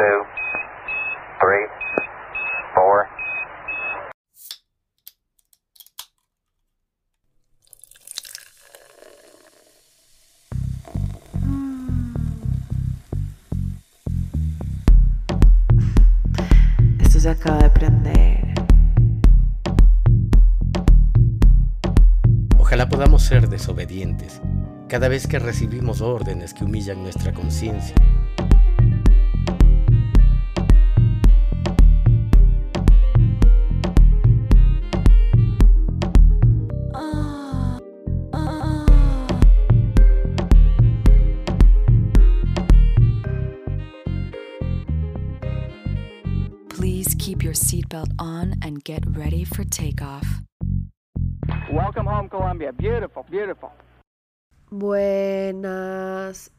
two, three, four. Esto se acaba de prender. Ojalá podamos ser desobedientes cada vez que recibimos órdenes que humillan nuestra conciencia. Seatbelt on and get ready for takeoff. Welcome home, Columbia. Beautiful, beautiful. Buenas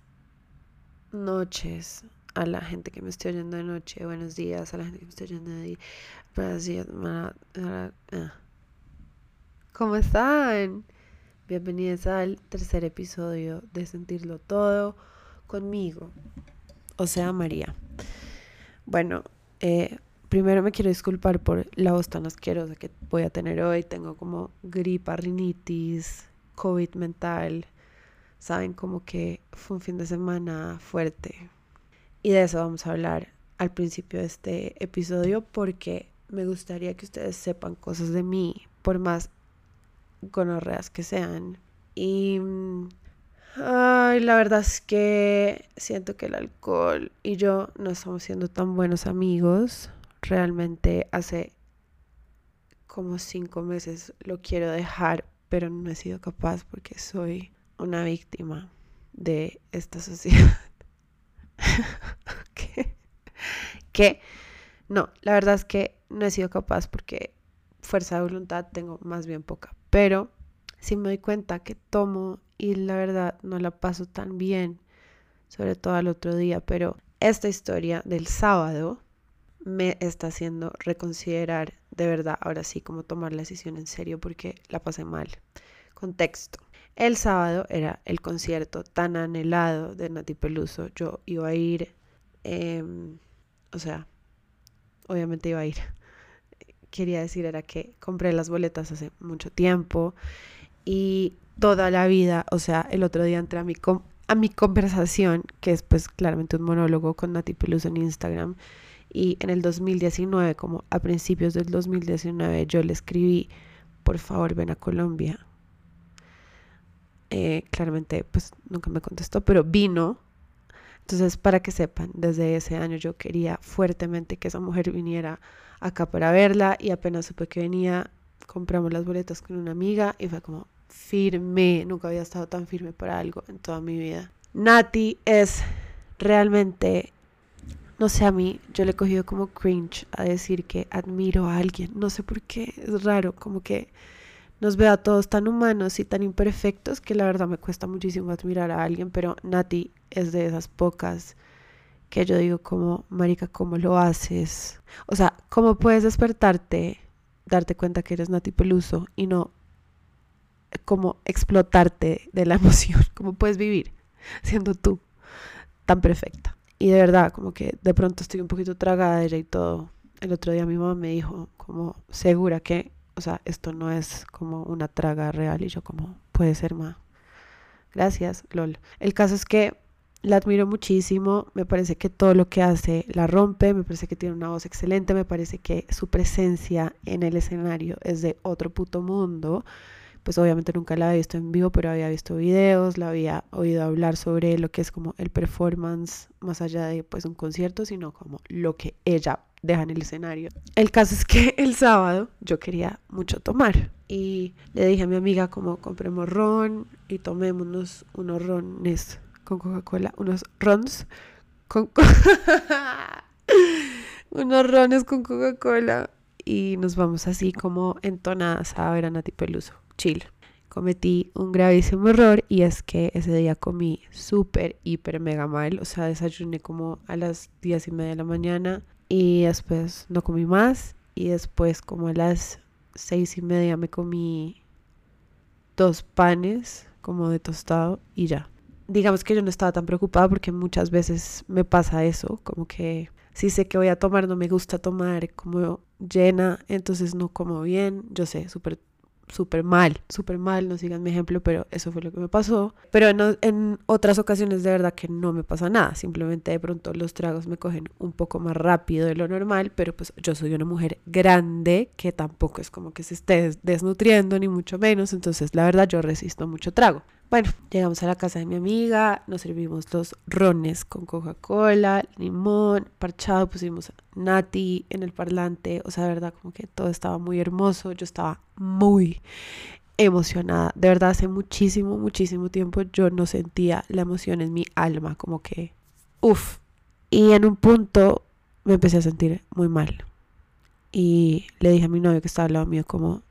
noches a la gente que me esté oyendo de noche. Buenos días a la gente que me esté oyendo de día. Buenos días. ma- ah, ah. ¿Cómo están? Bienvenidos al tercer episodio de Sentirlo Todo conmigo. O sea, María. Bueno, eh, primero me quiero disculpar por la voz tan asquerosa que voy a tener hoy. Tengo como gripa, rinitis, COVID mental. Saben, como que fue un fin de semana fuerte. Y de eso vamos a hablar al principio de este episodio porque me gustaría que ustedes sepan cosas de mí, por más gonorreas que sean. Y ay, la verdad es que siento que el alcohol y yo no estamos siendo tan buenos amigos. Realmente hace como cinco meses lo quiero dejar, pero no he sido capaz porque soy una víctima de esta sociedad. ¿Qué? ¿Qué? No, la verdad es que no he sido capaz porque fuerza de voluntad tengo más bien poca. Pero sí me doy cuenta que tomo y la verdad no la paso tan bien, sobre todo al otro día. Pero esta historia del sábado me está haciendo reconsiderar de verdad, ahora sí, cómo tomar la decisión en serio porque la pasé mal. Contexto. El sábado era el concierto tan anhelado de Nati Peluso. Yo iba a ir, em, o sea, obviamente iba a ir. Quería decir era que compré las boletas hace mucho tiempo y toda la vida, o sea, el otro día entré a mi, a mi conversación, que es pues claramente un monólogo con Nati Peluso en Instagram, y en el 2019, como a principios del 2019, yo le escribí, por favor, ven a Colombia. Eh, claramente, pues nunca me contestó, pero vino. Entonces, para que sepan, desde ese año yo quería fuertemente que esa mujer viniera acá para verla y apenas supe que venía, compramos las boletas con una amiga y fue como firme, nunca había estado tan firme para algo en toda mi vida. Nati es realmente no sé, a mí yo le he cogido como cringe a decir que admiro a alguien. No sé por qué, es raro, como que nos veo a todos tan humanos y tan imperfectos que la verdad me cuesta muchísimo admirar a alguien, pero Nati es de esas pocas que yo digo como, marica, ¿cómo lo haces? O sea, ¿cómo puedes despertarte, darte cuenta que eres Nati Peluso y no como explotarte de la emoción? ¿Cómo puedes vivir siendo tú tan perfecta? Y de verdad, como que de pronto estoy un poquito tragada de y todo. El otro día mi mamá me dijo, como, segura que, o sea, esto no es como una traga real. Y yo, como, puede ser más. Gracias, LOL. El caso es que la admiro muchísimo. Me parece que todo lo que hace la rompe. Me parece que tiene una voz excelente. Me parece que su presencia en el escenario es de otro puto mundo pues obviamente nunca la había visto en vivo, pero había visto videos, la había oído hablar sobre lo que es como el performance, más allá de pues un concierto, sino como lo que ella deja en el escenario. El caso es que el sábado yo quería mucho tomar y le dije a mi amiga como compremos ron y tomémonos unos rones con Coca-Cola, unos rons con co- unos rones con Coca-Cola y nos vamos así como entonadas a ver a Nati Peluso. Chill. Cometí un gravísimo error y es que ese día comí súper, hiper, mega mal. O sea, desayuné como a las 10 y media de la mañana y después no comí más. Y después como a las seis y media me comí dos panes como de tostado y ya. Digamos que yo no estaba tan preocupada porque muchas veces me pasa eso, como que Si sé que voy a tomar, no me gusta tomar como llena, entonces no como bien. Yo sé, súper súper mal, súper mal, no sigan mi ejemplo, pero eso fue lo que me pasó. Pero en, en, otras ocasiones de verdad que no me pasa nada, simplemente de pronto los tragos me cogen un poco más rápido de lo normal, pero pues yo soy una mujer grande que tampoco es como que se esté desnutriendo ni mucho menos, entonces la verdad yo resisto mucho trago. Bueno, llegamos a la casa de mi amiga, nos servimos los rones con Coca-Cola, limón, parchado, pusimos Nati en el parlante, o sea, de verdad como que todo estaba muy hermoso, yo estaba muy emocionada, de verdad hace muchísimo, muchísimo tiempo yo no sentía la emoción en mi alma, como que, uff, y en un punto me empecé a sentir muy mal. Y le dije a mi novio que estaba al lado mío como,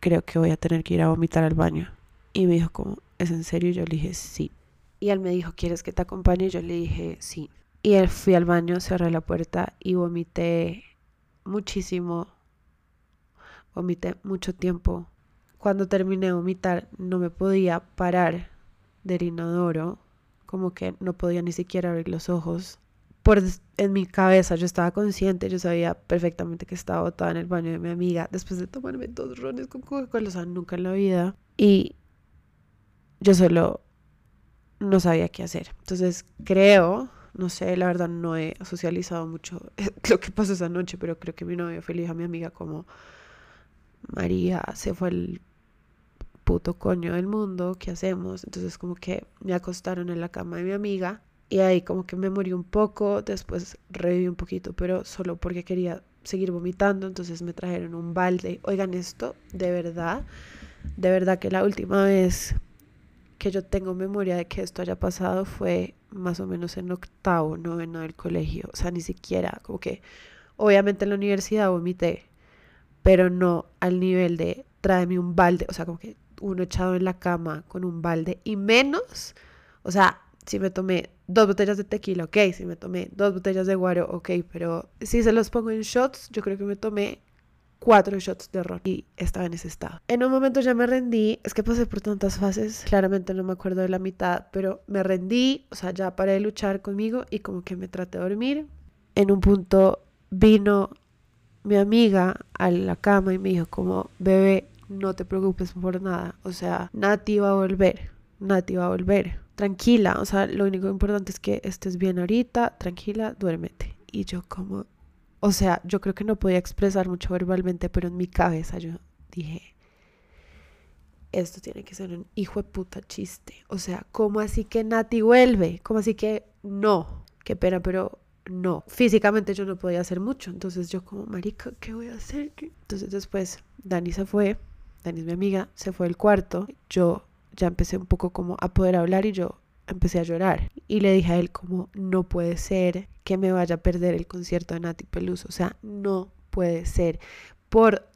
creo que voy a tener que ir a vomitar al baño. Y me dijo como, ¿es en serio? Yo le dije, sí. Y él me dijo, ¿quieres que te acompañe? Yo le dije, sí. Y él fui al baño, cerré la puerta y vomité muchísimo. Vomité mucho tiempo. Cuando terminé de vomitar, no me podía parar del inodoro. Como que no podía ni siquiera abrir los ojos. Por, en mi cabeza yo estaba consciente, yo sabía perfectamente que estaba botada en el baño de mi amiga después de tomarme dos rones con Coca-Cola, nunca en la vida. Y yo solo no sabía qué hacer. Entonces creo, no sé, la verdad no he socializado mucho lo que pasó esa noche, pero creo que mi novio fue a mi amiga como María se fue el puto coño del mundo, ¿qué hacemos? Entonces como que me acostaron en la cama de mi amiga y ahí como que me morí un poco, después reviví un poquito, pero solo porque quería seguir vomitando, entonces me trajeron un balde. Oigan esto, de verdad, de verdad que la última vez que yo tengo memoria de que esto haya pasado fue más o menos en octavo, noveno del colegio. O sea, ni siquiera, como que obviamente en la universidad vomité, pero no al nivel de tráeme un balde, o sea, como que uno echado en la cama con un balde y menos, o sea, si me tomé dos botellas de tequila, ok, si me tomé dos botellas de guaro, ok, pero si se los pongo en shots, yo creo que me tomé cuatro shots de ron y estaba en ese estado. En un momento ya me rendí, es que pasé por tantas fases, claramente no me acuerdo de la mitad, pero me rendí, o sea, ya paré de luchar conmigo y como que me traté de dormir. En un punto vino mi amiga a la cama y me dijo como, bebé, no te preocupes por nada, o sea, Nati va a volver, Nati va a volver, tranquila, o sea, lo único importante es que estés bien ahorita, tranquila, duérmete. Y yo como, o sea, yo creo que no podía expresar mucho verbalmente, pero en mi cabeza yo dije, esto tiene que ser un hijo de puta chiste. O sea, ¿cómo así que Nati vuelve? ¿Cómo así que no? Qué pena, pero no. Físicamente yo no podía hacer mucho. Entonces yo como, marica, ¿qué voy a hacer? Entonces después Dani se fue, Dani es mi amiga, se fue al cuarto. Yo ya empecé un poco como a poder hablar y yo empecé a llorar y le dije a él como no puede ser que me vaya a perder el concierto de Nati Peluso, o sea, no puede ser. Por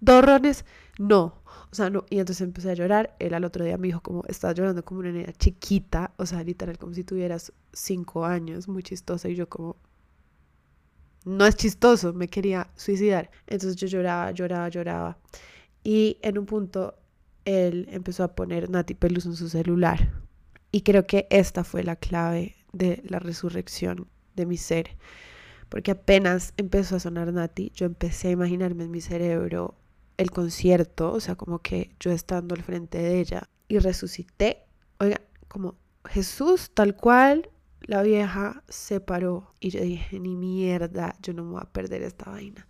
dos rones, no. O sea, no. Y entonces empecé a llorar. Él al otro día me dijo como, estás llorando como una niña chiquita, o sea, literal, como si tuvieras cinco años, muy chistosa. Y yo como, no es chistoso, me quería suicidar. Entonces yo lloraba, lloraba, lloraba. Y en un punto él empezó a poner Nati Peluso en su celular. Y creo que esta fue la clave de la resurrección de mi ser. Porque apenas empezó a sonar Nati, yo empecé a imaginarme en mi cerebro el concierto, o sea, como que yo estando al frente de ella y resucité. Oiga, como Jesús tal cual, la vieja se paró y yo dije, ni mierda, yo no me voy a perder esta vaina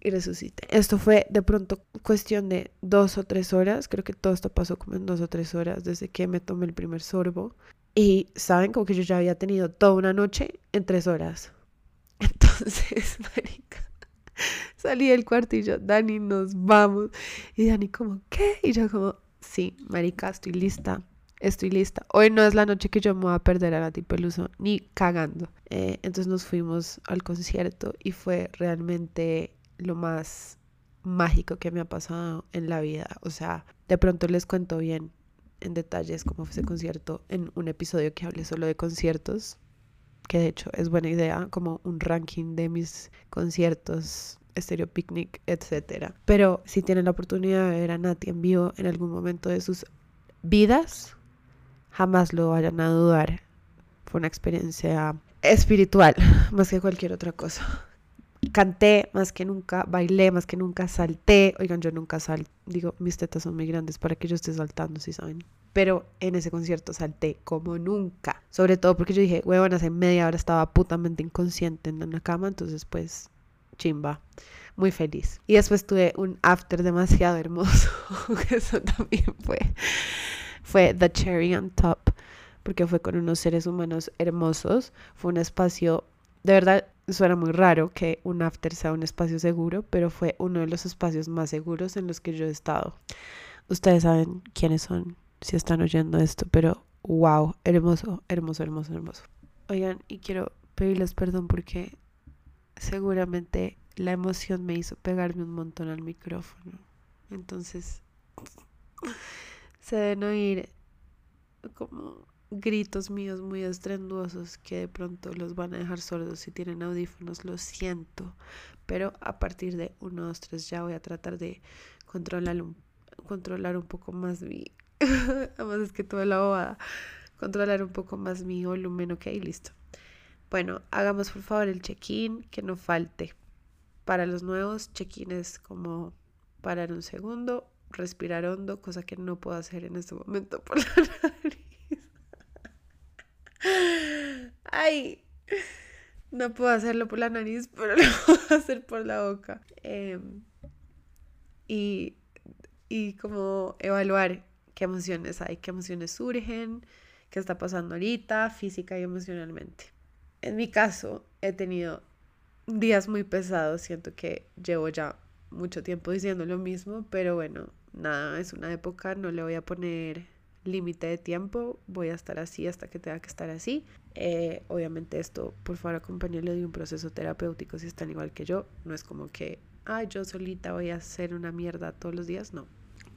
y resucité. Esto fue de pronto cuestión de dos o tres horas, creo que todo esto pasó como en dos o tres horas desde que me tomé el primer sorbo. Y saben, como que yo ya había tenido toda una noche en tres horas. Entonces, marica, salí del cuarto y yo, Dani, nos vamos. Y Dani como, ¿qué? Y yo como, sí, marica, estoy lista. Estoy lista. Hoy no es la noche que yo me voy a perder a Nati Peluso, ni cagando. Eh, entonces nos fuimos al concierto y fue realmente lo más mágico que me ha pasado en la vida. O sea, de pronto les cuento bien en detalles cómo fue ese concierto en un episodio que hablé solo de conciertos, que de hecho es buena idea, como un ranking de mis conciertos, Stereo Picnic, etc. Pero si tienen la oportunidad de ver a Nati en vivo en algún momento de sus vidas, jamás lo vayan a dudar. Fue una experiencia espiritual, más que cualquier otra cosa. Canté más que nunca, bailé más que nunca, salté. Oigan, yo nunca salto. Digo, mis tetas son muy grandes para que yo esté saltando, si saben. Pero en ese concierto salté como nunca. Sobre todo porque yo dije, huevón, hace media hora estaba putamente inconsciente en la cama. Entonces, pues, chimba. Muy feliz. Y después tuve un after demasiado hermoso. Eso también fue. Fue The Cherry on Top. Porque fue con unos seres humanos hermosos. Fue un espacio de verdad suena muy raro que un after sea un espacio seguro, pero fue uno de los espacios más seguros en los que yo he estado. Ustedes saben quiénes son si están oyendo esto, pero wow, hermoso, hermoso, hermoso, hermoso. Oigan, y quiero pedirles perdón porque seguramente la emoción me hizo pegarme un montón al micrófono. Entonces, se deben oír como gritos míos muy estrenduosos que de pronto los van a dejar sordos si tienen audífonos, lo siento, pero a partir de 1, 2, 3 ya voy a tratar de controlar un, controlar un poco más mi, además es que toda la bobada, controlar un poco más mi volumen, ok, listo. Bueno, hagamos por favor el check-in, que no falte. Para los nuevos, check-in es como parar un segundo, respirar hondo, cosa que no puedo hacer en este momento por la nariz. Ay, no puedo hacerlo por la nariz, pero lo puedo hacer por la boca. Em, y, y como evaluar qué emociones hay, qué emociones surgen, qué está pasando ahorita, física y emocionalmente. En mi caso, he tenido días muy pesados, siento que llevo ya mucho tiempo diciendo lo mismo, pero bueno, nada, es una época, no le voy a poner límite de tiempo, voy a estar así hasta que tenga que estar así. Eh, obviamente esto, por favor, acompáñalo de un proceso terapéutico si están igual que yo. No es como que, ay, yo solita voy a hacer una mierda todos los días. No,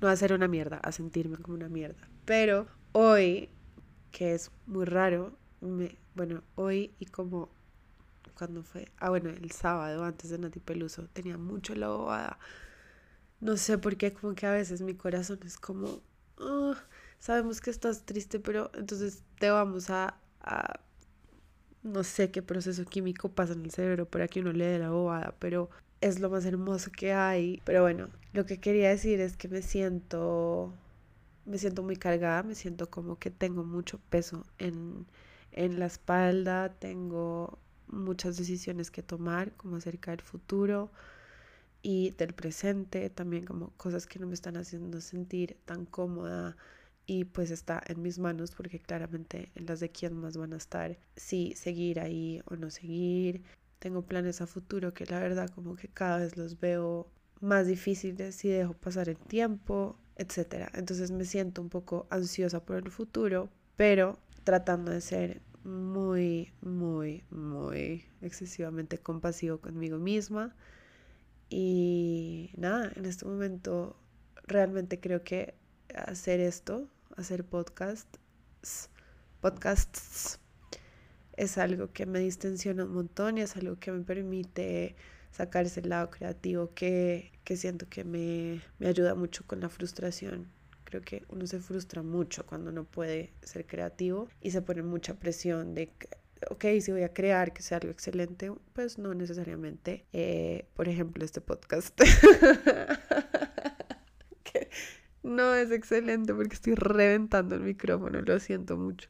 no a hacer una mierda, a sentirme como una mierda. Pero hoy, que es muy raro, bueno, hoy y como cuando fue, ah, bueno, el sábado antes de Nati Peluso, tenía mucho la bobada. No sé por qué, como que a veces mi corazón es como, ah, sabemos que estás triste, pero entonces te vamos a, no sé qué proceso químico pasa en el cerebro para que uno le dé la bobada, pero es lo más hermoso que hay. Pero bueno, lo que quería decir es que me siento, me siento muy cargada, me siento como que tengo mucho peso en, en la espalda, tengo muchas decisiones que tomar, como acerca del futuro y del presente, también como cosas que no me están haciendo sentir tan cómoda y pues está en mis manos porque claramente en las de quién más van a estar, si seguir ahí o no seguir. Tengo planes a futuro que la verdad como que cada vez los veo más difíciles si dejo pasar el tiempo, etc. Entonces me siento un poco ansiosa por el futuro, pero tratando de ser muy, muy, muy excesivamente compasivo conmigo misma. Y nada, en este momento realmente creo que hacer esto, hacer podcasts, podcasts es algo que me distensiona un montón y es algo que me permite sacar ese lado creativo que, que siento que me, me ayuda mucho con la frustración. Creo que uno se frustra mucho cuando no puede ser creativo y se pone mucha presión de ok, si voy a crear que sea algo excelente, pues no necesariamente. Eh, por ejemplo, este podcast. no es excelente porque estoy reventando el micrófono, lo siento mucho.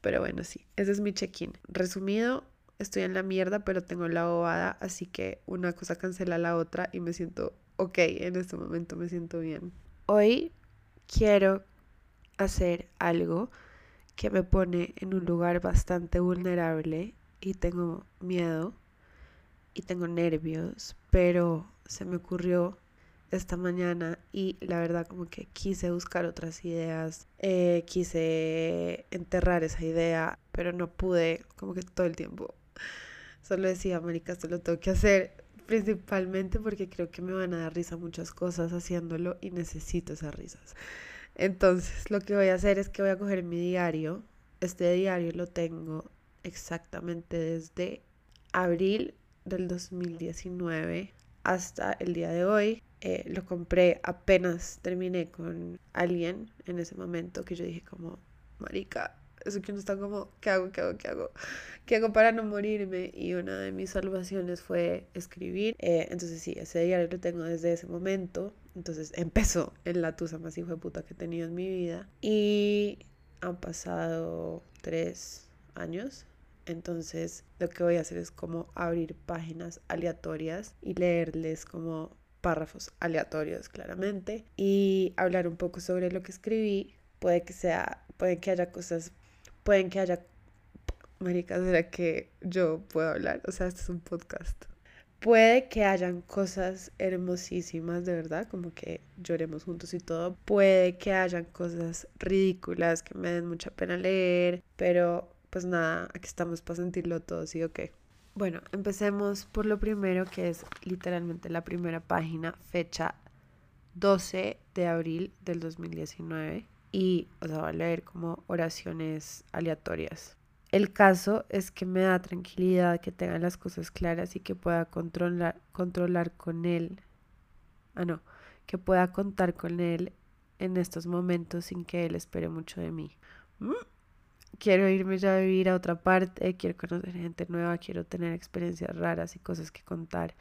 Pero bueno, sí, ese es mi check-in. Resumido, estoy en la mierda, pero tengo la bobada, así que una cosa cancela la otra y me siento ok, en este momento me siento bien. Hoy quiero hacer algo que me pone en un lugar bastante vulnerable y tengo miedo y tengo nervios, pero se me ocurrió esta mañana y la verdad como que quise buscar otras ideas, eh, quise enterrar esa idea, pero no pude, como que todo el tiempo. Solo decía, marica, esto lo tengo que hacer, principalmente porque creo que me van a dar risa muchas cosas haciéndolo y necesito esas risas. Entonces, lo que voy a hacer es que voy a coger mi diario. Este diario lo tengo exactamente desde abril del 2019 hasta el día de hoy. Eh, lo compré apenas terminé con alguien en ese momento que yo dije como, marica, Eso que uno está como, ¿qué hago? ¿Qué hago? ¿Qué hago? ¿Qué hago para no morirme? Y una de mis salvaciones fue escribir. Eh, entonces sí, ese diario lo tengo desde ese momento. Entonces empezó en la tusa más hijo de puta que he tenido en mi vida. Y han pasado tres años. Entonces lo que voy a hacer es como abrir páginas aleatorias y leerles como párrafos aleatorios claramente y hablar un poco sobre lo que escribí. Puede que sea, puede que haya cosas, pueden que haya, marica, ¿será que yo puedo hablar? O sea, este es un podcast. Puede que hayan cosas hermosísimas, de verdad, como que lloremos juntos y todo. Puede que hayan cosas ridículas que me den mucha pena leer, pero pues nada, aquí estamos para sentirlo todo, ¿sí o qué? Bueno, empecemos por lo primero que es literalmente la primera página, fecha 12 de abril del 2019 y os sea, voy a leer como oraciones aleatorias. El caso es que me da tranquilidad que tengan las cosas claras y que pueda controlar, controlar con él. Ah, no, que pueda contar con él en estos momentos sin que él espere mucho de mí. ¿Mm? Quiero irme ya a vivir a otra parte, quiero conocer gente nueva, quiero tener experiencias raras y cosas que contar.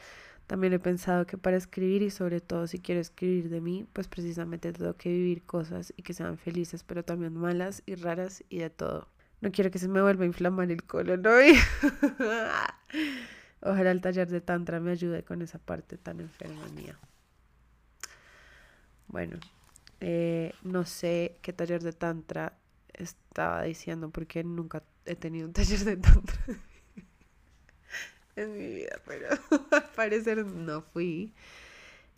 También he pensado que para escribir y sobre todo si quiero escribir de mí, pues precisamente tengo que vivir cosas y que sean felices, pero también malas y raras y de todo. No quiero que se me vuelva a inflamar el colon hoy. Ojalá el taller de Tantra me ayude con esa parte tan enferma mía. Bueno, eh, no sé qué taller de Tantra estaba diciendo porque nunca he tenido un taller de tantra en mi vida, pero al parecer no fui.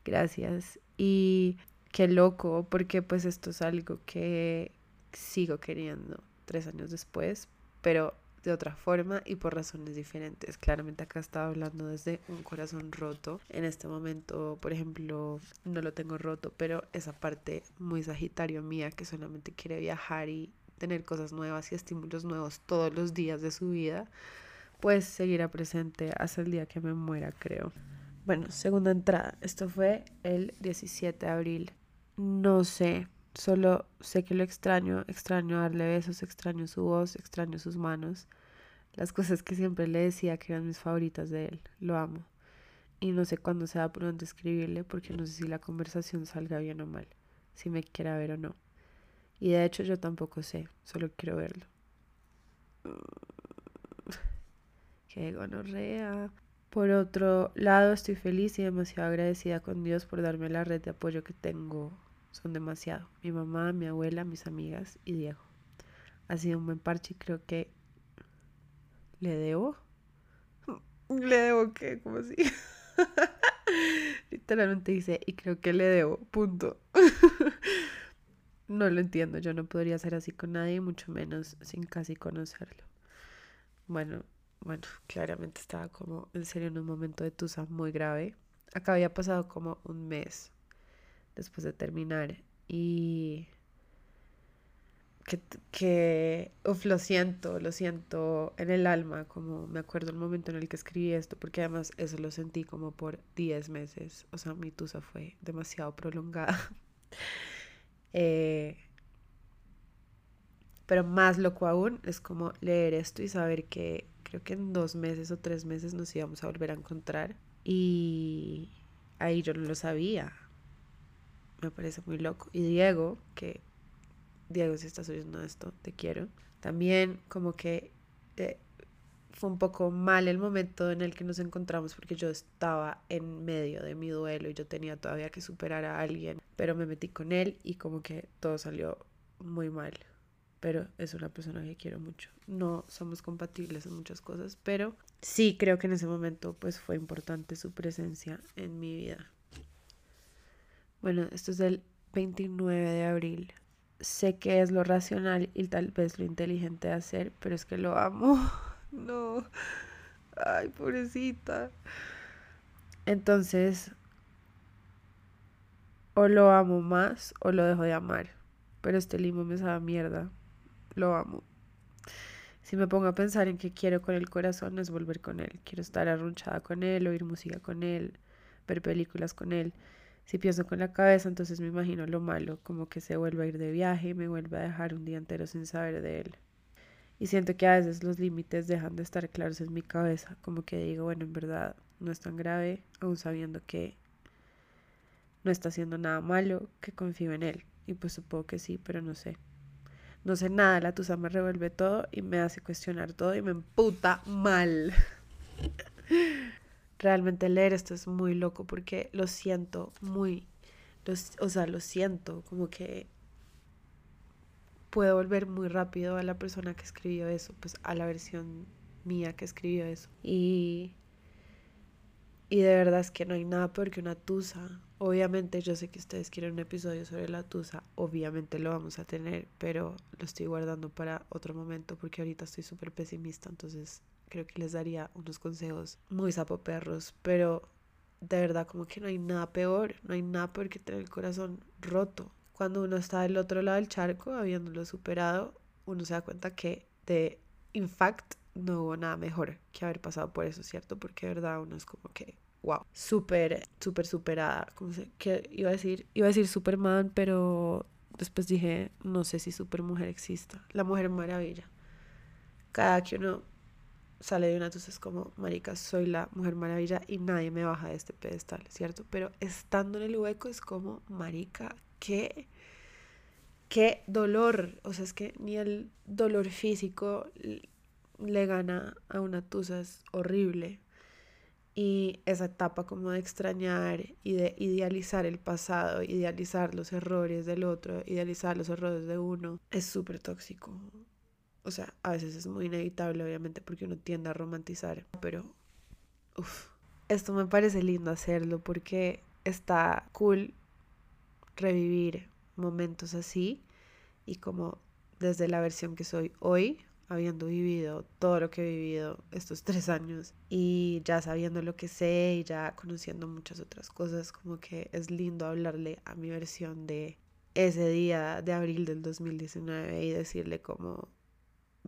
Gracias. Y qué loco, porque pues esto es algo que sigo queriendo tres años después, pero de otra forma y por razones diferentes. Claramente acá estaba hablando desde un corazón roto. En este momento, por ejemplo, no lo tengo roto, pero esa parte muy sagitario mía que solamente quiere viajar y tener cosas nuevas y estímulos nuevos todos los días de su vida, pues seguirá presente hasta el día que me muera, creo. Bueno, segunda entrada. Esto fue el 17 de abril. No sé, solo sé que lo extraño, extraño darle besos, extraño su voz, extraño sus manos. Las cosas que siempre le decía que eran mis favoritas de él. Lo amo. Y no sé cuándo sea pronto escribirle porque no sé si la conversación salga bien o mal, si me quiera ver o no. Y de hecho yo tampoco sé, solo quiero verlo. Qué gonorrea. Por otro lado, estoy feliz y demasiado agradecida con Dios por darme la red de apoyo que tengo. Son demasiado. Mi mamá, mi abuela, mis amigas y Diego. Ha sido un buen parche y creo que le debo. ¿Le debo qué? ¿Cómo así? Literalmente dice, y creo que le debo, punto. No lo entiendo, yo no podría ser así con nadie, mucho menos sin casi conocerlo. Bueno, bueno, claramente estaba como en serio en un momento de tusa muy grave. Acá había pasado como un mes después de terminar y que, que uf, lo siento, lo siento en el alma, como me acuerdo el momento en el que escribí esto, porque además eso lo sentí como por 10 meses, o sea, mi tusa fue demasiado prolongada. Eh, pero más loco aún es como leer esto y saber que creo que en dos meses o tres meses nos íbamos a volver a encontrar. Y ahí yo no lo sabía. Me parece muy loco. Y Diego, que Diego, si estás oyendo esto, te quiero. También como que eh, fue un poco mal el momento en el que nos encontramos porque yo estaba en medio de mi duelo y yo tenía todavía que superar a alguien, pero me metí con él y como que todo salió muy mal. Pero es una persona que quiero mucho. No somos compatibles en muchas cosas, pero sí creo que en ese momento pues fue importante su presencia en mi vida. Bueno, esto es del 29 de abril. Sé que es lo racional y tal vez lo inteligente de hacer, pero es que lo amo. No. Ay, pobrecita. Entonces, o lo amo más o lo dejo de amar. Pero este limo me sabe mierda. Lo amo. Si me pongo a pensar en qué quiero con el corazón es volver con él. Quiero estar arrunchada con él, oír música con él, ver películas con él. Si pienso con la cabeza, entonces me imagino lo malo, como que se vuelve a ir de viaje y me vuelve a dejar un día entero sin saber de él. Y siento que a veces los límites dejan de estar claros en mi cabeza, como que digo, bueno, en verdad no es tan grave, aún sabiendo que no está haciendo nada malo, que confío en él. Y pues supongo que sí, pero no sé. No sé nada, la tusa me revuelve todo y me hace cuestionar todo y me emputa mal. Realmente leer esto es muy loco porque lo siento muy, o sea, lo siento, como que puedo volver muy rápido a la persona que escribió eso, pues a la versión mía que escribió eso. Y, y de verdad es que no hay nada peor que una tusa. Obviamente yo sé que ustedes quieren un episodio sobre la tusa, obviamente lo vamos a tener, pero lo estoy guardando para otro momento porque ahorita estoy súper pesimista, entonces creo que les daría unos consejos muy sapoperros, pero de verdad como que no hay nada peor, no hay nada peor que tener el corazón roto. Cuando uno está del otro lado del charco, habiéndolo superado, uno se da cuenta que de in fact no hubo nada mejor que haber pasado por eso, ¿cierto? Porque de verdad uno es como que wow, súper, súper superada. Como se, que iba a decir, iba a decir Superman, pero después dije, no sé si Supermujer exista. La Mujer Maravilla. Cada que uno sale de una, entonces como, marica, soy la Mujer Maravilla y nadie me baja de este pedestal, ¿cierto? Pero estando en el hueco es como, marica, qué, qué dolor. O sea, es que ni el dolor físico le gana a una tusa, es horrible. Y esa etapa como de extrañar y de idealizar el pasado, idealizar los errores del otro, idealizar los errores de uno, es súper tóxico. O sea, a veces es muy inevitable, obviamente, porque uno tiende a romantizar. Pero, uff, esto me parece lindo hacerlo porque está cool revivir momentos así y como desde la versión que soy hoy habiendo vivido todo lo que he vivido estos tres años y ya sabiendo lo que sé y ya conociendo muchas otras cosas, como que es lindo hablarle a mi versión de ese día de abril del 2019 y decirle como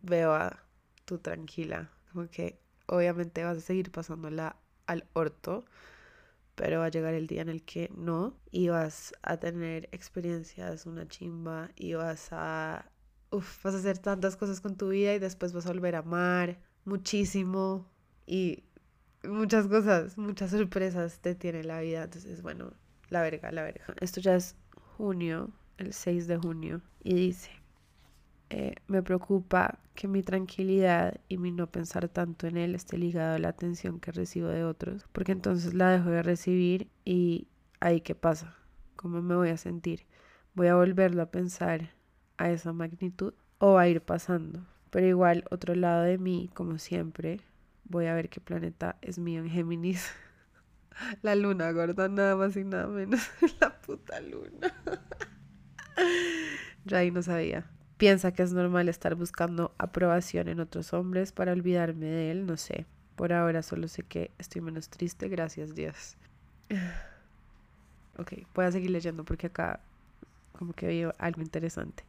veo a tú tranquila, como que obviamente vas a seguir pasándola al orto, pero va a llegar el día en el que no y vas a tener experiencias, una chimba y vas a uf, vas a hacer tantas cosas con tu vida y después vas a volver a amar muchísimo y muchas cosas, muchas sorpresas te tiene la vida. Entonces, bueno, la verga, la verga. Esto ya es junio, el 6 de junio, y dice, eh, me preocupa que mi tranquilidad y mi no pensar tanto en él esté ligado a la atención que recibo de otros, porque entonces la dejo de recibir y ahí qué pasa, cómo me voy a sentir. Voy a volverlo a pensar a esa magnitud o va a ir pasando. Pero igual, otro lado de mí, como siempre, voy a ver qué planeta es mío en Géminis. La luna gorda, nada más y nada menos. La puta luna. ya ahí no sabía. Piensa que es normal estar buscando aprobación en otros hombres para olvidarme de él, no sé. Por ahora solo sé que estoy menos triste, gracias Dios. Ok, voy a seguir leyendo porque acá como que veo algo interesante.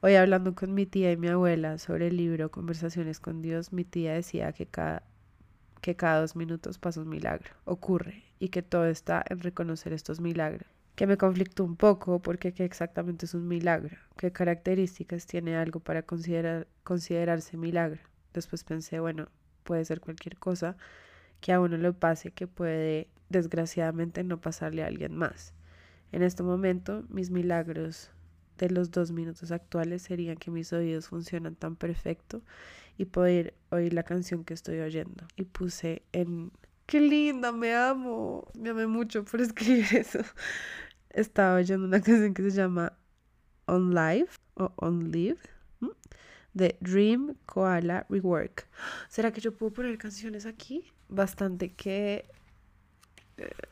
Hoy hablando con mi tía y mi abuela sobre el libro Conversaciones con Dios, mi tía decía que cada, que cada dos minutos pasa un milagro, ocurre, y que todo está en reconocer estos milagros. Que me conflictó un poco porque qué exactamente es un milagro, qué características tiene algo para considerar, considerarse milagro. Después pensé, bueno, puede ser cualquier cosa que a uno le pase que puede desgraciadamente no pasarle a alguien más. En este momento, mis milagros de los dos minutos actuales serían que mis oídos funcionan tan perfecto y poder oír la canción que estoy oyendo. Y puse en... ¡Qué linda! Me amo. Me amé mucho por escribir eso. Estaba oyendo una canción que se llama On Live o On Live de Dream Koala Rework. ¿Será que yo puedo poner canciones aquí? Bastante que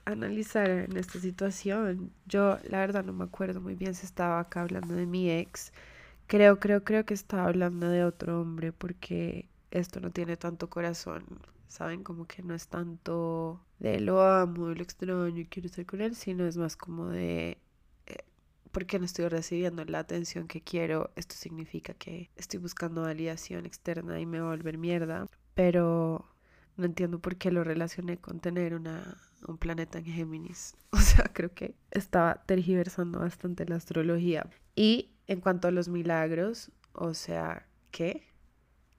analizar en esta situación. Yo la verdad no me acuerdo muy bien si estaba acá hablando de mi ex. Creo, creo, creo que estaba hablando de otro hombre porque esto no tiene tanto corazón. Saben, como que no es tanto de lo amo, lo extraño y quiero estar con él, sino es más como de eh, porque no estoy recibiendo la atención que quiero. Esto significa que estoy buscando validación externa y me va a volver mierda. Pero no entiendo por qué lo relacioné con tener una, un planeta en Géminis. O sea, creo que estaba tergiversando bastante la astrología. Y en cuanto a los milagros, o sea, ¿qué?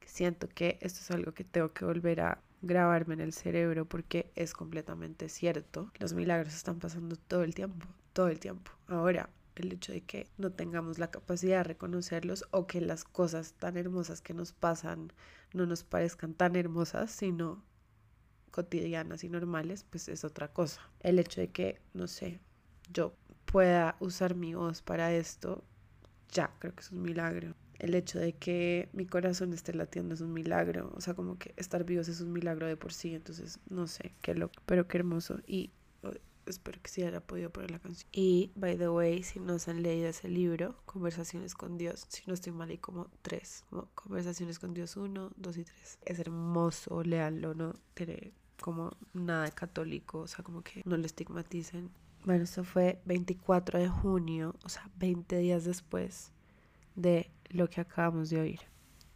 Siento que esto es algo que tengo que volver a grabarme en el cerebro porque es completamente cierto. Los milagros están pasando todo el tiempo, todo el tiempo. Ahora, el hecho de que no tengamos la capacidad de reconocerlos o que las cosas tan hermosas que nos pasan no nos parezcan tan hermosas, sino cotidianas y normales, pues es otra cosa. El hecho de que, no sé, yo pueda usar mi voz para esto, ya, creo que es un milagro. El hecho de que mi corazón esté latiendo es un milagro. O sea, como que estar vivos es un milagro de por sí. Entonces, no sé, qué loco, pero qué hermoso. Y espero que sí haya podido poner la canción. Y, by the way, si no se han leído ese libro, Conversaciones con Dios, si no estoy mal, hay como tres. Conversaciones con Dios 1, 2 y 3. Es hermoso, leanlo, ¿no? Tiene como nada católico, o sea, como que no lo estigmaticen. Bueno, eso fue 24 de junio, o sea, 20 días después de lo que acabamos de oír.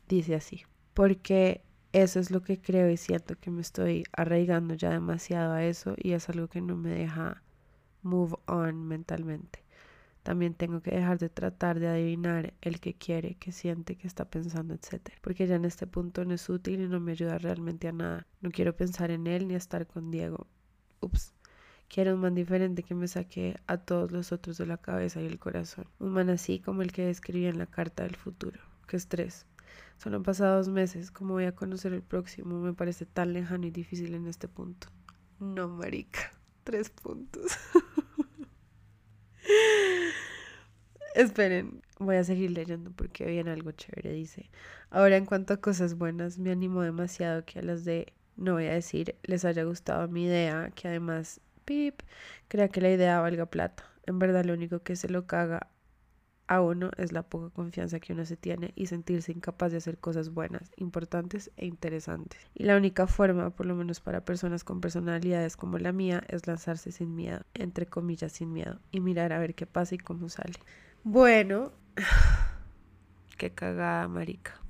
Dice así, porque eso es lo que creo y siento que me estoy arraigando ya demasiado a eso y es algo que no me deja move on mentalmente. También tengo que dejar de tratar de adivinar el que quiere, que siente, que está pensando, etc. Porque ya en este punto no es útil y no me ayuda realmente a nada. No quiero pensar en él ni estar con Diego. Ups. Quiero un man diferente que me saque a todos los otros de la cabeza y el corazón. Un man así como el que describí en la carta del futuro. Qué estrés. Solo han pasado dos meses. ¿Cómo voy a conocer el próximo? Me parece tan lejano y difícil en este punto. No, marica. Tres puntos. Esperen, voy a seguir leyendo porque viene algo chévere. Dice, ahora en cuanto a cosas buenas, me animo demasiado que a las de, no voy a decir, les haya gustado mi idea, que además, pip, crea que la idea valga plata. En verdad lo único que se lo caga a uno es la poca confianza que uno se tiene y sentirse incapaz de hacer cosas buenas, importantes e interesantes. Y la única forma, por lo menos para personas con personalidades como la mía, es lanzarse sin miedo, entre comillas sin miedo, y mirar a ver qué pasa y cómo sale. Bueno, qué cagada, marica.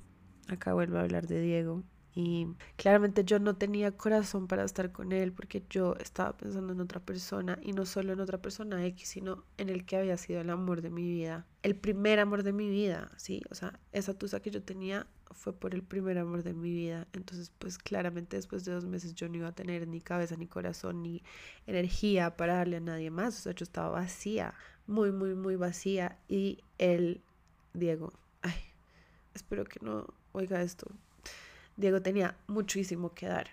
Acá vuelvo a hablar de Diego. Y claramente yo no tenía corazón para estar con él porque yo estaba pensando en otra persona y no solo en otra persona X, sino en el que había sido el amor de mi vida. El primer amor de mi vida, ¿sí? O sea, esa tusa que yo tenía fue por el primer amor de mi vida. Entonces, pues claramente después de dos meses yo no iba a tener ni cabeza, ni corazón, ni energía para darle a nadie más. O sea, yo estaba vacía, muy, muy, muy vacía. Y él, Diego, ay, espero que no oiga esto Diego tenía muchísimo que dar.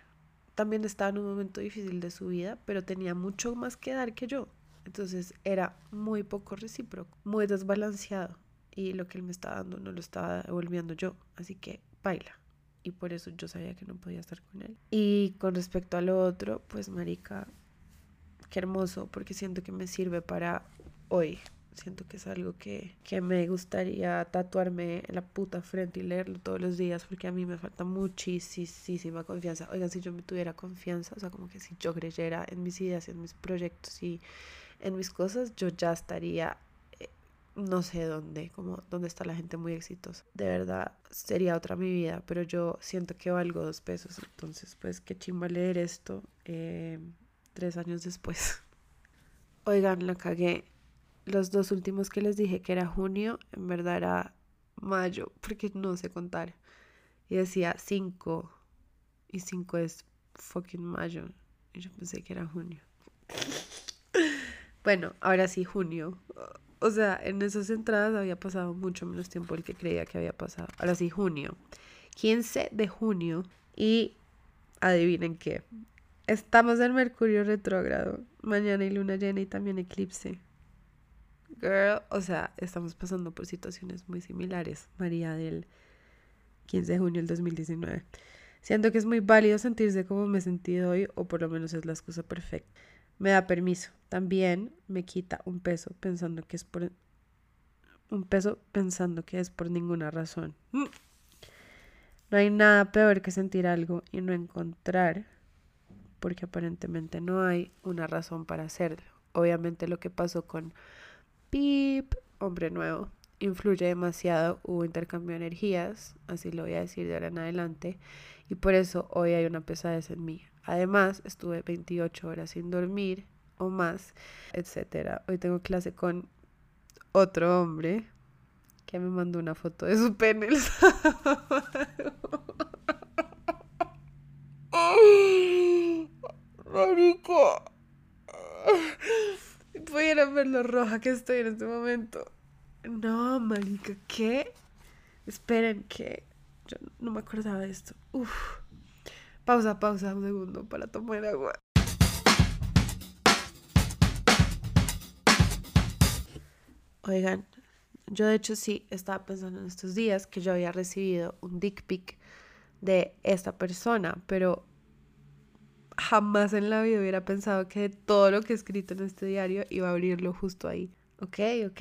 También estaba en un momento difícil de su vida, pero tenía mucho más que dar que yo. Entonces era muy poco recíproco, muy desbalanceado. Y lo que él me estaba dando no lo estaba devolviendo yo. Así que baila. Y por eso yo sabía que no podía estar con él. Y con respecto a lo otro, pues marica, qué hermoso, porque siento que me sirve para hoy, Siento que es algo que, que me gustaría tatuarme en la puta frente y leerlo todos los días porque a mí me falta muchísima confianza. Oigan, si yo me tuviera confianza, o sea, como que si yo creyera en mis ideas, en mis proyectos y en mis cosas, yo ya estaría eh, no sé dónde, como dónde está la gente muy exitosa. De verdad, sería otra mi vida, pero yo siento que valgo dos pesos. Entonces, pues qué chimba leer esto eh, tres años después. Oigan, la cagué los dos últimos que les dije que era junio, en verdad era mayo, porque no sé contar. Y decía 5 y 5 es fucking mayo. Y yo pensé que era junio. bueno, ahora sí, junio. O sea, en esas entradas había pasado mucho menos tiempo del que creía que había pasado. Ahora sí, junio. 15 de junio. Y adivinen qué. Estamos en Mercurio retrógrado. Mañana y luna llena y también eclipse. Girl, o sea, estamos pasando por situaciones muy similares, María, del 15 de junio del 2019. Siento que es muy válido sentirse como me he sentido hoy, o por lo menos es la excusa perfecta. Me da permiso. También me quita un peso pensando que es por un peso pensando que es por ninguna razón. Mm. No hay nada peor que sentir algo y no encontrar, porque aparentemente no hay una razón para hacerlo. Obviamente lo que pasó con Pip, hombre nuevo. Influye demasiado, hubo intercambio de energías, así lo voy a decir de ahora en adelante, y por eso hoy hay una pesadez en mí. Además, estuve 28 horas sin dormir o más, etcétera. Hoy tengo clase con otro hombre que me mandó una foto de su pene el sábado. Marico. Pudieran ver lo roja que estoy en este momento. No, marica, ¿qué? Esperen, que yo no me acordaba de esto. Uf. Pausa, pausa, un segundo para tomar agua. Oigan, yo de hecho sí estaba pensando en estos días que yo había recibido un dick pic de esta persona, pero jamás en la vida hubiera pensado que todo lo que he escrito en este diario iba a abrirlo justo ahí. Ok, ok.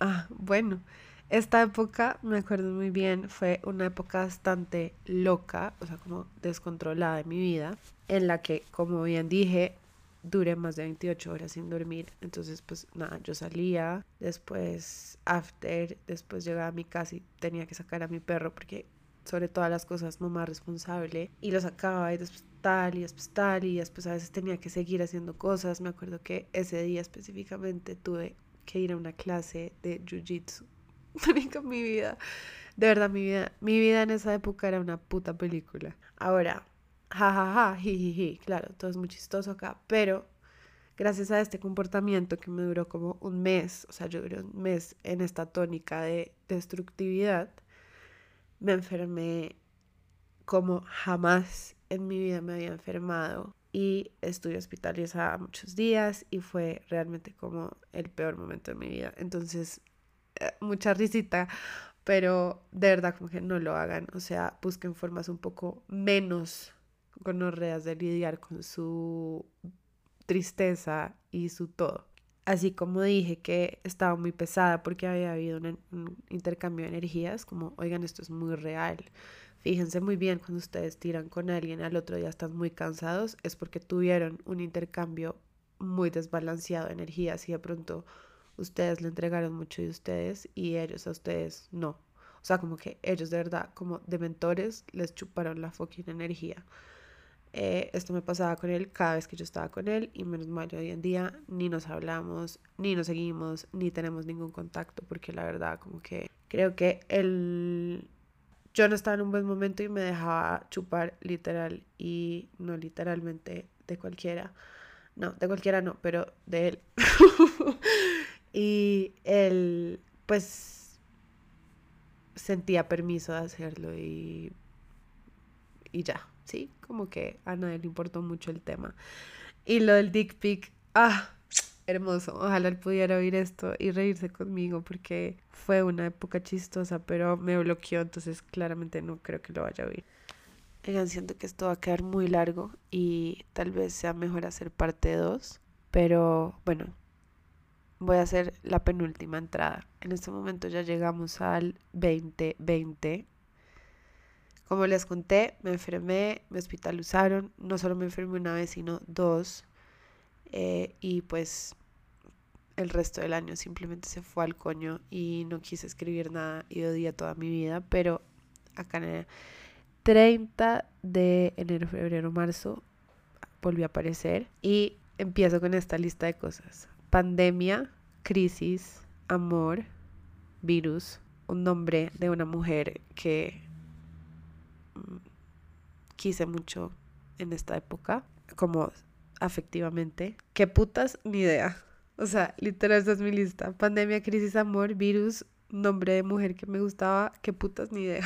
Ah, bueno, esta época, me acuerdo muy bien, fue una época bastante loca, o sea, como descontrolada de mi vida, en la que, como bien dije, duré más de 28 horas sin dormir. Entonces, pues nada, yo salía, después after, después llegaba a mi casa y tenía que sacar a mi perro porque sobre todas las cosas mamá responsable y lo sacaba y después tal y después tal y después a veces tenía que seguir haciendo cosas. Me acuerdo que ese día específicamente tuve que ir a una clase de jiu-jitsu. mi vida, de verdad mi vida, mi vida en esa época era una puta película. Ahora, jajaja, jijiji, claro, todo es muy chistoso acá, pero gracias a este comportamiento que me duró como un mes, o sea, yo duré un mes en esta tónica de destructividad, me enfermé como jamás en mi vida me había enfermado y estuve hospitalizada muchos días y fue realmente como el peor momento de mi vida. Entonces, eh, mucha risita, pero de verdad como que no lo hagan, o sea, busquen formas un poco menos gonorreas de lidiar con su tristeza y su todo. Así como dije que estaba muy pesada porque había habido un, intercambio de energías, como, oigan, esto es muy real. Fíjense muy bien cuando ustedes tiran con alguien al otro día están muy cansados, es porque tuvieron un intercambio muy desbalanceado de energías y de pronto ustedes le entregaron mucho de ustedes y ellos a ustedes no. O sea, como que ellos de verdad, como de mentores, les chuparon la fucking energía. Eh, esto me pasaba con él cada vez que yo estaba con él y menos mal hoy en día ni nos hablamos, ni nos seguimos, ni tenemos ningún contacto porque la verdad como que creo que él, yo no estaba en un buen momento y me dejaba chupar literal y no literalmente de cualquiera. No, de cualquiera no, pero de él. y él pues sentía permiso de hacerlo y, y ya. ¿sí? Como que a nadie le importó mucho el tema. Y lo del dick pic, ah, hermoso. Ojalá él pudiera oír esto y reírse conmigo porque fue una época chistosa, pero me bloqueó, entonces claramente no creo que lo vaya a oír. Oigan, siento que esto va a quedar muy largo y tal vez sea mejor hacer parte 2, pero bueno, voy a hacer la penúltima entrada. En este momento ya llegamos al 2020 como les conté, me enfermé, me hospitalizaron, no solo me enfermé una vez, sino dos. Eh, y pues el resto del año simplemente se fue al coño y no quise escribir nada y odié toda mi vida, pero acá en el 30 de enero, febrero, marzo volví a aparecer y empiezo con esta lista de cosas. Pandemia, crisis, amor, virus, un nombre de una mujer que quise mucho en esta época, como afectivamente. ¿Qué putas? Ni idea. O sea, literal, esa es mi lista. Pandemia, crisis, amor, virus, nombre de mujer que me gustaba. ¿Qué putas? Ni idea.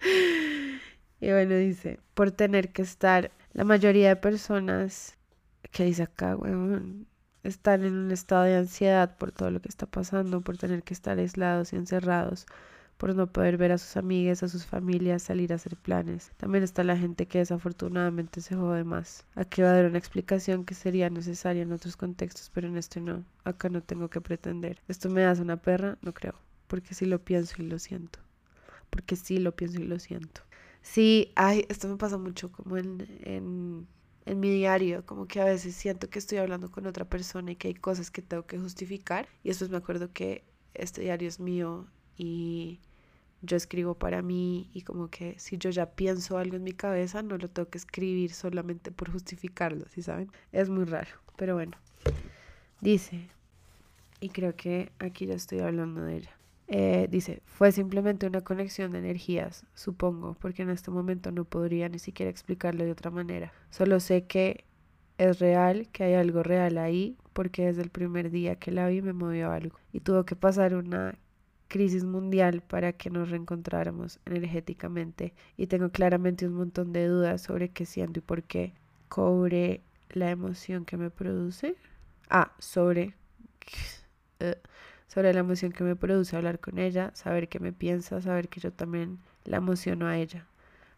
y bueno, dice, por tener que estar, la mayoría de personas, que dice acá, weón? Están en un estado de ansiedad por todo lo que está pasando, por tener que estar aislados y encerrados por no poder ver a sus amigas, a sus familias, salir a hacer planes. También está la gente que desafortunadamente se jode más. Aquí va a dar una explicación que sería necesaria en otros contextos, pero en este no. Acá no tengo que pretender. ¿Esto me hace una perra? No creo. Porque sí lo pienso y lo siento. Porque sí lo pienso y lo siento. Sí, ay, esto me pasa mucho como en, en, en mi diario, como que a veces siento que estoy hablando con otra persona y que hay cosas que tengo que justificar. Y después me acuerdo que este diario es mío y yo escribo para mí y como que si yo ya pienso algo en mi cabeza, no lo tengo que escribir solamente por justificarlo, ¿sí saben? Es muy raro, pero bueno. Dice, y creo que aquí ya estoy hablando de ella. Eh, dice, fue simplemente una conexión de energías, supongo, porque en este momento no podría ni siquiera explicarlo de otra manera. Solo sé que es real, que hay algo real ahí, porque desde el primer día que la vi me movió algo. Y tuvo que pasar una crisis mundial para que nos reencontráramos energéticamente. Y tengo claramente un montón de dudas sobre qué siento y por qué. Cobre la emoción que me produce. Ah, sobre... Uh, sobre la emoción que me produce hablar con ella, saber que me piensa, saber que yo también la emociono a ella.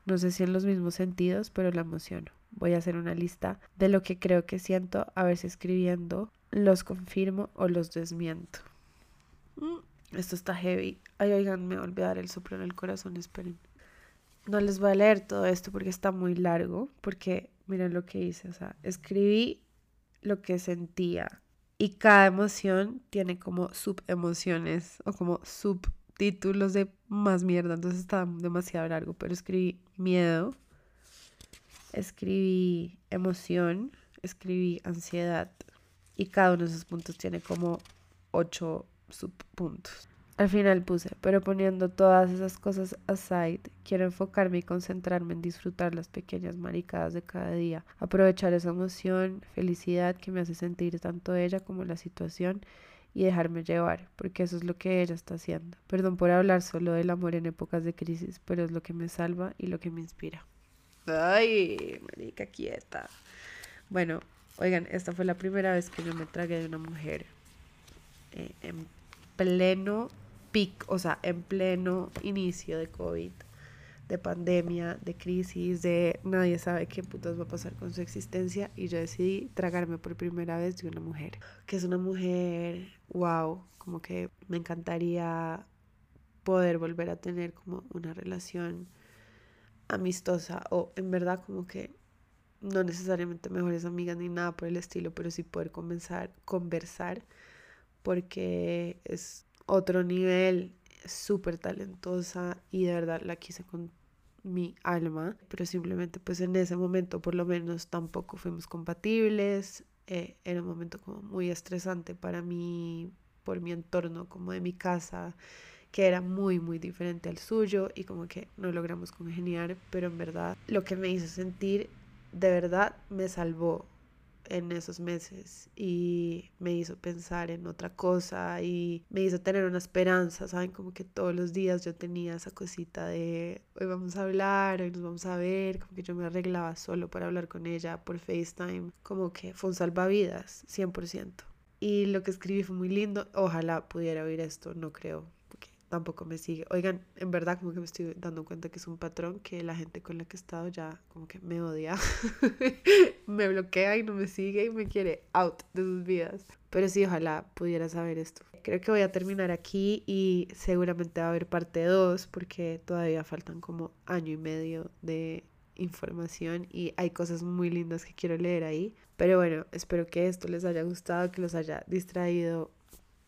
No sé si en los mismos sentidos, pero la emociono. Voy a hacer una lista de lo que creo que siento, a ver si escribiendo los confirmo o los desmiento. Mm, esto está heavy. Ay, oigan, me voy a dar el soplo en el corazón, esperen. No les voy a leer todo esto porque está muy largo, porque miren lo que hice, o sea, escribí lo que sentía, y cada emoción tiene como subemociones o como subtítulos de más mierda. Entonces está demasiado largo. Pero escribí miedo, escribí emoción, escribí ansiedad. Y cada uno de esos puntos tiene como ocho subpuntos. Al final puse, pero poniendo todas esas cosas aside, quiero enfocarme y concentrarme en disfrutar las pequeñas maricadas de cada día, aprovechar esa emoción, felicidad que me hace sentir tanto ella como la situación y dejarme llevar, porque eso es lo que ella está haciendo. Perdón por hablar solo del amor en épocas de crisis, pero es lo que me salva y lo que me inspira. Ay, marica quieta. Bueno, oigan, esta fue la primera vez que yo me tragué de una mujer eh, en pleno pic, o sea, en pleno inicio de COVID, de pandemia, de crisis, de nadie sabe qué putas va a pasar con su existencia y yo decidí tragarme por primera vez de una mujer, que es una mujer, wow, como que me encantaría poder volver a tener como una relación amistosa o en verdad como que no necesariamente mejores amigas ni nada por el estilo, pero sí poder comenzar, conversar porque es otro nivel, súper talentosa y de verdad la quise con mi alma, pero simplemente pues en ese momento por lo menos tampoco fuimos compatibles, eh, era un momento como muy estresante para mí por mi entorno como de mi casa que era muy muy diferente al suyo y como que no logramos congeniar, pero en verdad lo que me hizo sentir de verdad me salvó en esos meses y me hizo pensar en otra cosa y me hizo tener una esperanza, ¿saben? Como que todos los días yo tenía esa cosita de hoy vamos a hablar, hoy nos vamos a ver, como que yo me arreglaba solo para hablar con ella por FaceTime, como que fue un salvavidas, 100%. Y lo que escribí fue muy lindo, ojalá pudiera oír esto, no creo, tampoco me sigue. Oigan, en verdad como que me estoy dando cuenta que es un patrón que la gente con la que he estado ya como que me odia, me bloquea y no me sigue y me quiere out de sus vidas. Pero sí, ojalá pudiera saber esto. Creo que voy a terminar aquí y seguramente va a haber parte 2 porque todavía faltan como año y medio de información y hay cosas muy lindas que quiero leer ahí. Pero bueno, espero que esto les haya gustado, que los haya distraído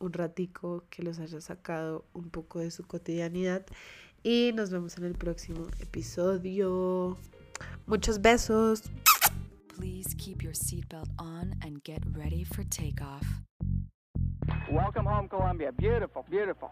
un ratico, que los haya sacado un poco de su cotidianidad y nos vemos en el próximo episodio. Muchos besos. Please keep your seatbelt on and get ready for takeoff. Welcome home, Columbia. Beautiful, beautiful.